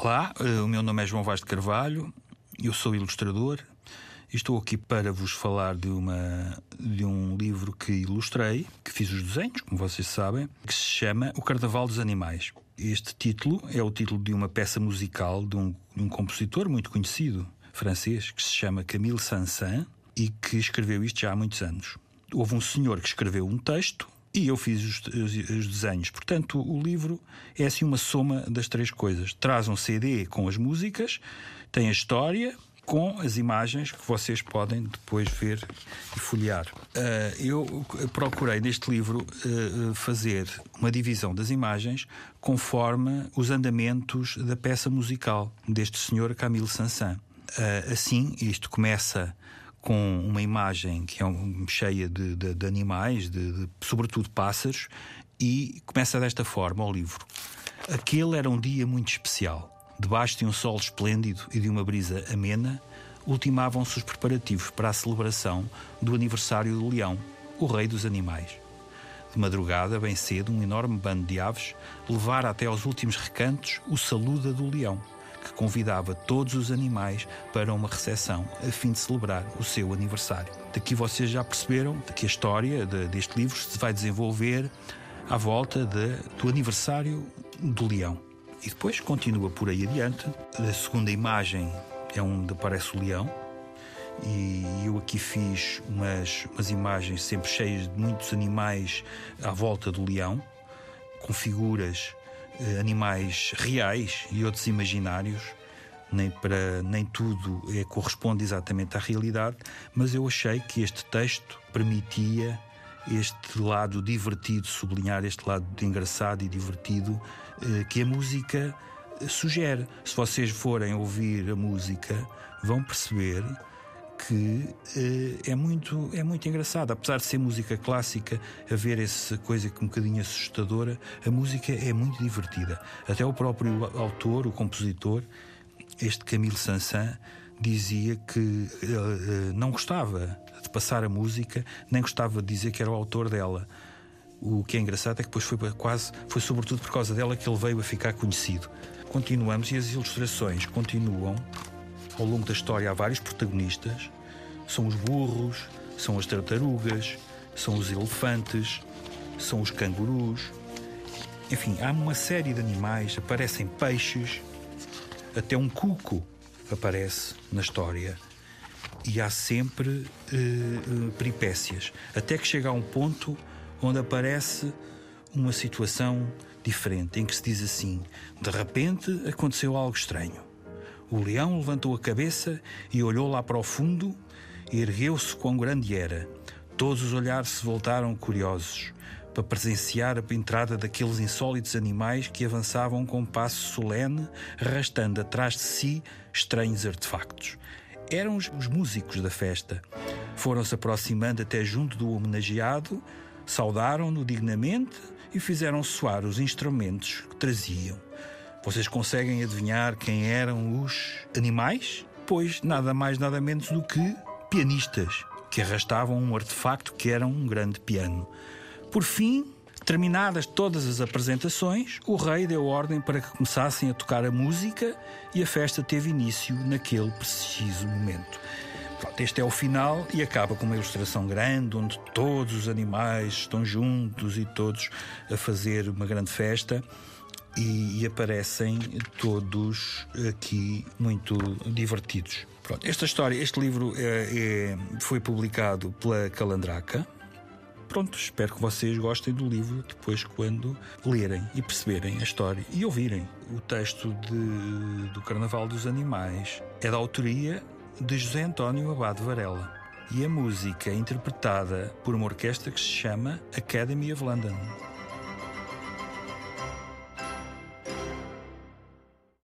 Olá, eh, o meu nome é João Vaz de Carvalho, eu sou ilustrador e estou aqui para vos falar de, uma, de um livro que ilustrei, que fiz os desenhos, como vocês sabem, que se chama O Carnaval dos Animais. Este título é o título de uma peça musical de um, de um compositor muito conhecido, francês, que se chama Camille Saint-Saëns e que escreveu isto já há muitos anos. Houve um senhor que escreveu um texto e eu fiz os, os, os, desenhos. Portanto, o livro é assim uma soma das três coisas. Traz um CD com as músicas, tem a história com as imagens que vocês podem depois ver e folhear. Uh, eu procurei neste livro uh, fazer uma divisão das imagens conforme os andamentos da peça musical deste senhor Camille Sansan. Uh, assim, isto começa com uma imagem que é um, cheia de, de, de animais, de, sobretudo pássaros, e começa desta forma o livro. Aquele era um dia muito especial. Debaixo de um sol esplêndido e de uma brisa amena, ultimavam-se os preparativos para a celebração do aniversário do leão, o rei dos animais. De madrugada, bem cedo, um enorme bando de aves levara até aos últimos recantos o saluda do leão que convidava todos os animais para uma recepção a fim de celebrar o seu aniversário. Daqui vocês já perceberam que a história de, deste livro se vai desenvolver à volta de, do aniversário do leão. E depois continua por aí adiante. A segunda imagem é onde aparece o leão. E eu aqui fiz umas, umas imagens sempre cheias de muitos animais à volta do leão, com figuras animais reais e outros imaginários. Nem, para, nem tudo é, corresponde exatamente à realidade, mas eu achei que este texto permitia este lado divertido, sublinhar este lado engraçado e divertido eh, que a música sugere. Se vocês forem ouvir a música, vão perceber que uh, é, muito, é muito engraçado. Apesar de ser música clássica, haver essa coisa que um bocadinho assustadora, a música é muito divertida. Até o próprio autor, o compositor, este Camille Sansan, dizia que uh, não gostava de passar a música, nem gostava de dizer que era o autor dela. O que é engraçado é que depois foi quase, foi sobretudo por causa dela que ele veio a ficar conhecido. Continuamos e as ilustrações continuam ao longo da história há vários protagonistas. São os burros, são as tartarugas, são os elefantes, são os cangurus. Enfim, há uma série de animais, aparecem peixes, até um cuco aparece na história. E há sempre uh, uh, peripécias, até que chega a um ponto onde aparece uma situação diferente, em que se diz assim: de repente aconteceu algo estranho. O leão levantou a cabeça e olhou lá para o fundo e ergueu-se quão grande era. Todos os olhares se voltaram curiosos para presenciar a entrada daqueles insólitos animais que avançavam com um passo solene, arrastando atrás de si estranhos artefactos. Eram os, músicos da festa. Foram-se aproximando até junto do homenageado, saudaram-no dignamente e fizeram soar os instrumentos que traziam. Vocês conseguem adivinhar quem eram os animais? Pois nada mais, nada menos do que pianistas que arrastavam um artefacto que era um grande piano. Por fim, terminadas todas as apresentações, o rei deu ordem para que começassem a tocar a música e a festa teve início naquele preciso momento. Este é o final e acaba com uma ilustração grande onde todos os animais estão juntos e todos a fazer uma grande festa e, e, aparecem todos aqui muito divertidos. Pronto, esta história, este livro é, é, foi publicado pela Calandraca. Pronto, espero que vocês gostem do livro depois quando lerem e perceberem a história e ouvirem. O texto de, do Carnaval dos Animais é da autoria de José António Abade Varela e a música interpretada por uma orquestra que se chama Academy of London.